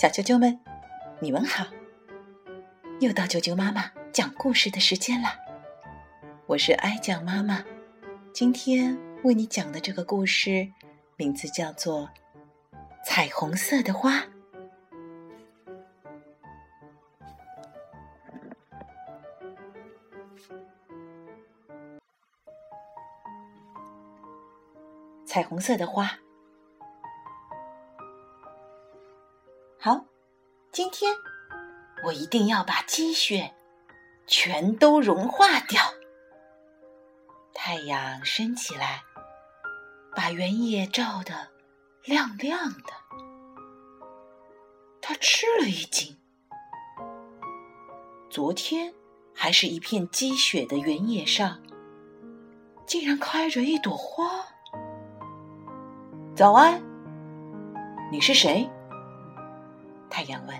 小啾啾们，你们好！又到啾啾妈妈讲故事的时间了。我是爱讲妈妈，今天为你讲的这个故事名字叫做《彩虹色的花》。彩虹色的花。天我一定要把积雪全都融化掉。太阳升起来，把原野照得亮亮的。他吃了一惊，昨天还是一片积雪的原野上，竟然开着一朵花。早安，你是谁？太阳问：“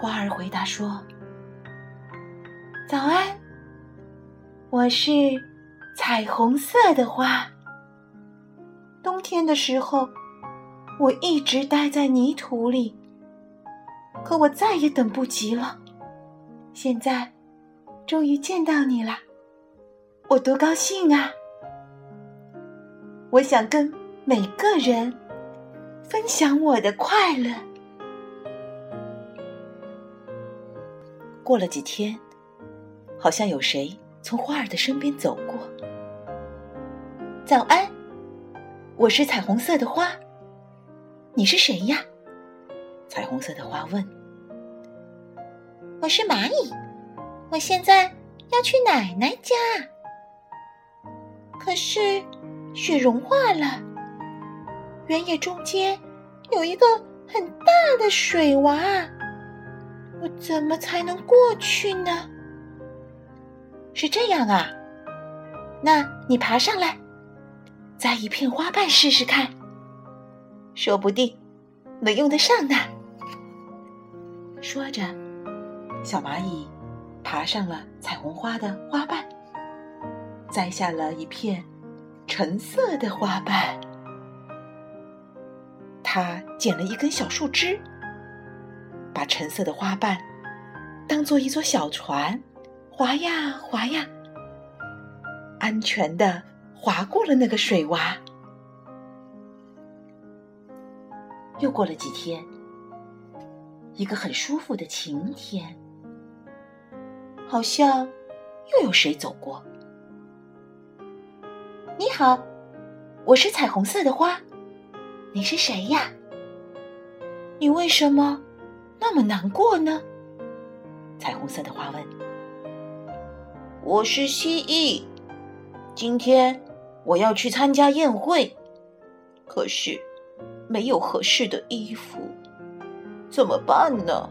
花儿回答说：‘早安，我是彩虹色的花。冬天的时候，我一直待在泥土里，可我再也等不及了。现在，终于见到你了，我多高兴啊！我想跟每个人。’”分享我的快乐。过了几天，好像有谁从花儿的身边走过。早安，我是彩虹色的花。你是谁呀？彩虹色的花问。我是蚂蚁，我现在要去奶奶家。可是雪融化了。原野中间有一个很大的水洼，我怎么才能过去呢？是这样啊，那你爬上来，摘一片花瓣试试看，说不定能用得上呢。说着，小蚂蚁爬上了彩虹花的花瓣，摘下了一片橙色的花瓣。他捡了一根小树枝，把橙色的花瓣当做一座小船，划呀划呀，安全的划过了那个水洼。又过了几天，一个很舒服的晴天，好像又有谁走过。你好，我是彩虹色的花。你是谁呀？你为什么那么难过呢？彩虹色的花问。我是蜥蜴，今天我要去参加宴会，可是没有合适的衣服，怎么办呢？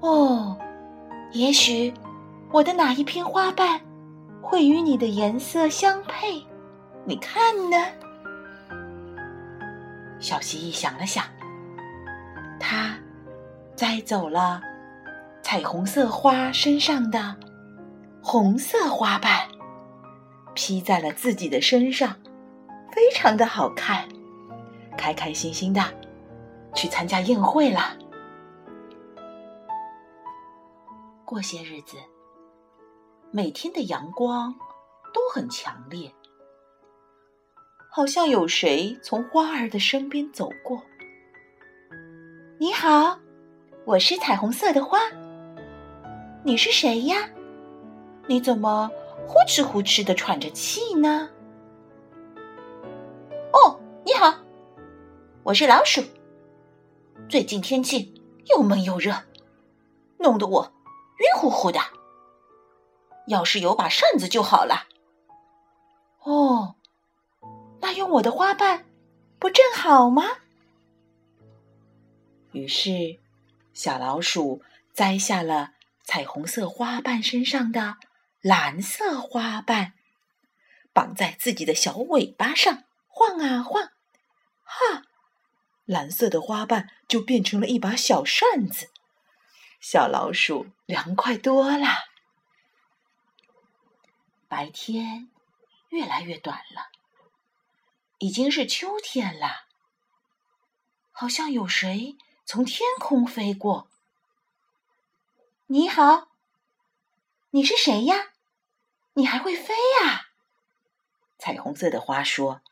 哦，也许我的哪一片花瓣会与你的颜色相配？你看呢？小蜥蜴想了想，它摘走了彩虹色花身上的红色花瓣，披在了自己的身上，非常的好看。开开心心的去参加宴会了。过些日子，每天的阳光都很强烈。好像有谁从花儿的身边走过。你好，我是彩虹色的花。你是谁呀？你怎么呼哧呼哧的喘着气呢？哦，你好，我是老鼠。最近天气又闷又热，弄得我晕乎乎的。要是有把扇子就好了。哦。那用我的花瓣不正好吗？于是，小老鼠摘下了彩虹色花瓣身上的蓝色花瓣，绑在自己的小尾巴上，晃啊晃，哈，蓝色的花瓣就变成了一把小扇子。小老鼠凉快多了。白天越来越短了。已经是秋天了，好像有谁从天空飞过。你好，你是谁呀？你还会飞呀？彩虹色的花说：“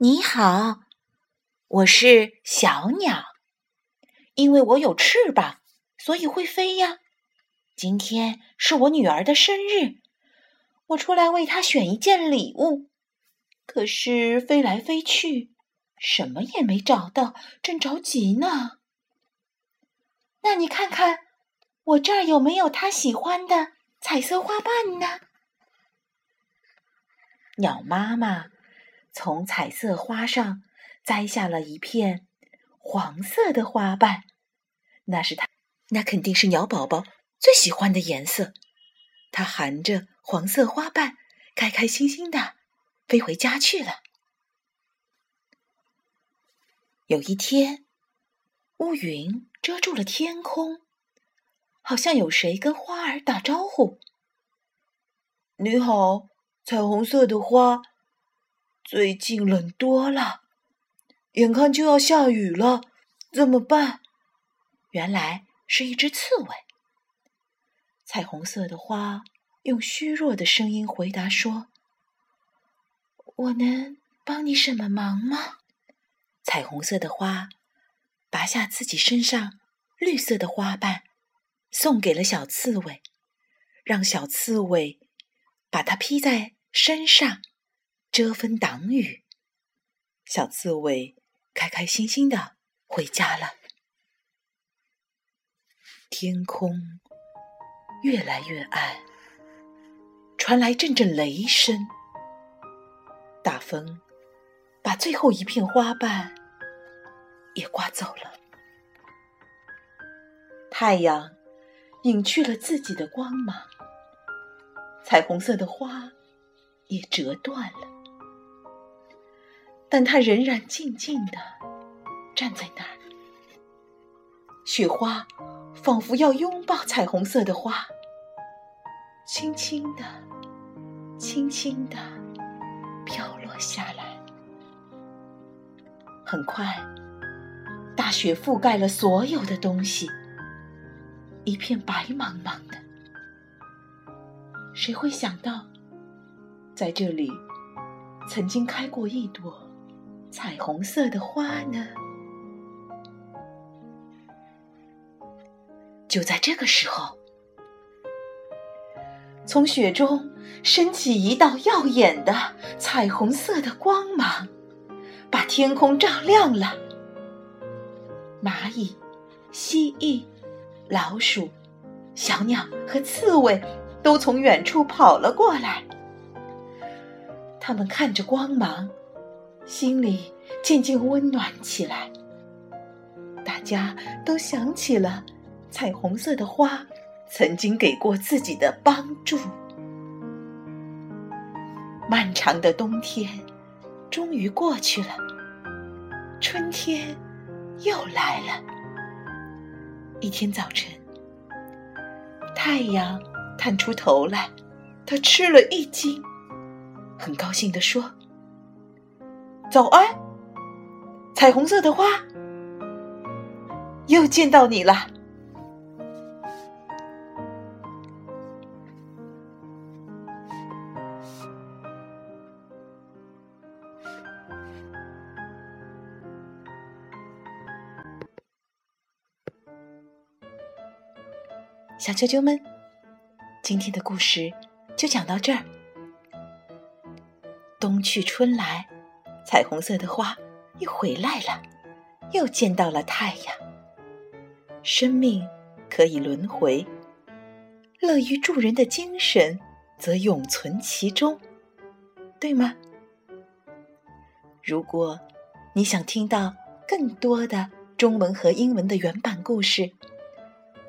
你好，我是小鸟，因为我有翅膀，所以会飞呀。今天是我女儿的生日，我出来为她选一件礼物。”可是飞来飞去，什么也没找到，正着急呢。那你看看，我这儿有没有他喜欢的彩色花瓣呢？鸟妈妈从彩色花上摘下了一片黄色的花瓣，那是它，那肯定是鸟宝宝最喜欢的颜色。它含着黄色花瓣，开开心心的。飞回家去了。有一天，乌云遮住了天空，好像有谁跟花儿打招呼：“你好，彩虹色的花，最近冷多了，眼看就要下雨了，怎么办？”原来是一只刺猬。彩虹色的花用虚弱的声音回答说。我能帮你什么忙吗？彩虹色的花拔下自己身上绿色的花瓣，送给了小刺猬，让小刺猬把它披在身上，遮风挡雨。小刺猬开开心心的回家了。天空越来越暗，传来阵阵雷声。大风把最后一片花瓣也刮走了，太阳隐去了自己的光芒，彩虹色的花也折断了，但它仍然静静的站在那儿。雪花仿佛要拥抱彩虹色的花，轻轻的，轻轻的。飘落下来，很快，大雪覆盖了所有的东西，一片白茫茫的。谁会想到，在这里曾经开过一朵彩虹色的花呢？就在这个时候。从雪中升起一道耀眼的彩虹色的光芒，把天空照亮了。蚂蚁、蜥蜴、老鼠、小鸟和刺猬都从远处跑了过来。他们看着光芒，心里渐渐温暖起来。大家都想起了彩虹色的花。曾经给过自己的帮助。漫长的冬天终于过去了，春天又来了。一天早晨，太阳探出头来，他吃了一惊，很高兴地说：“早安，彩虹色的花，又见到你了。”小啾啾们，今天的故事就讲到这儿。冬去春来，彩虹色的花又回来了，又见到了太阳。生命可以轮回，乐于助人的精神则永存其中，对吗？如果你想听到更多的中文和英文的原版故事，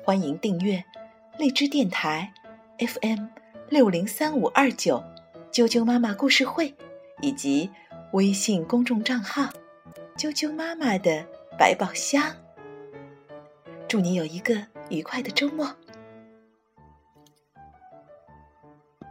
欢迎订阅。荔枝电台 FM 六零三五二九，啾啾妈妈故事会，以及微信公众账号“啾啾妈妈的百宝箱”。祝你有一个愉快的周末。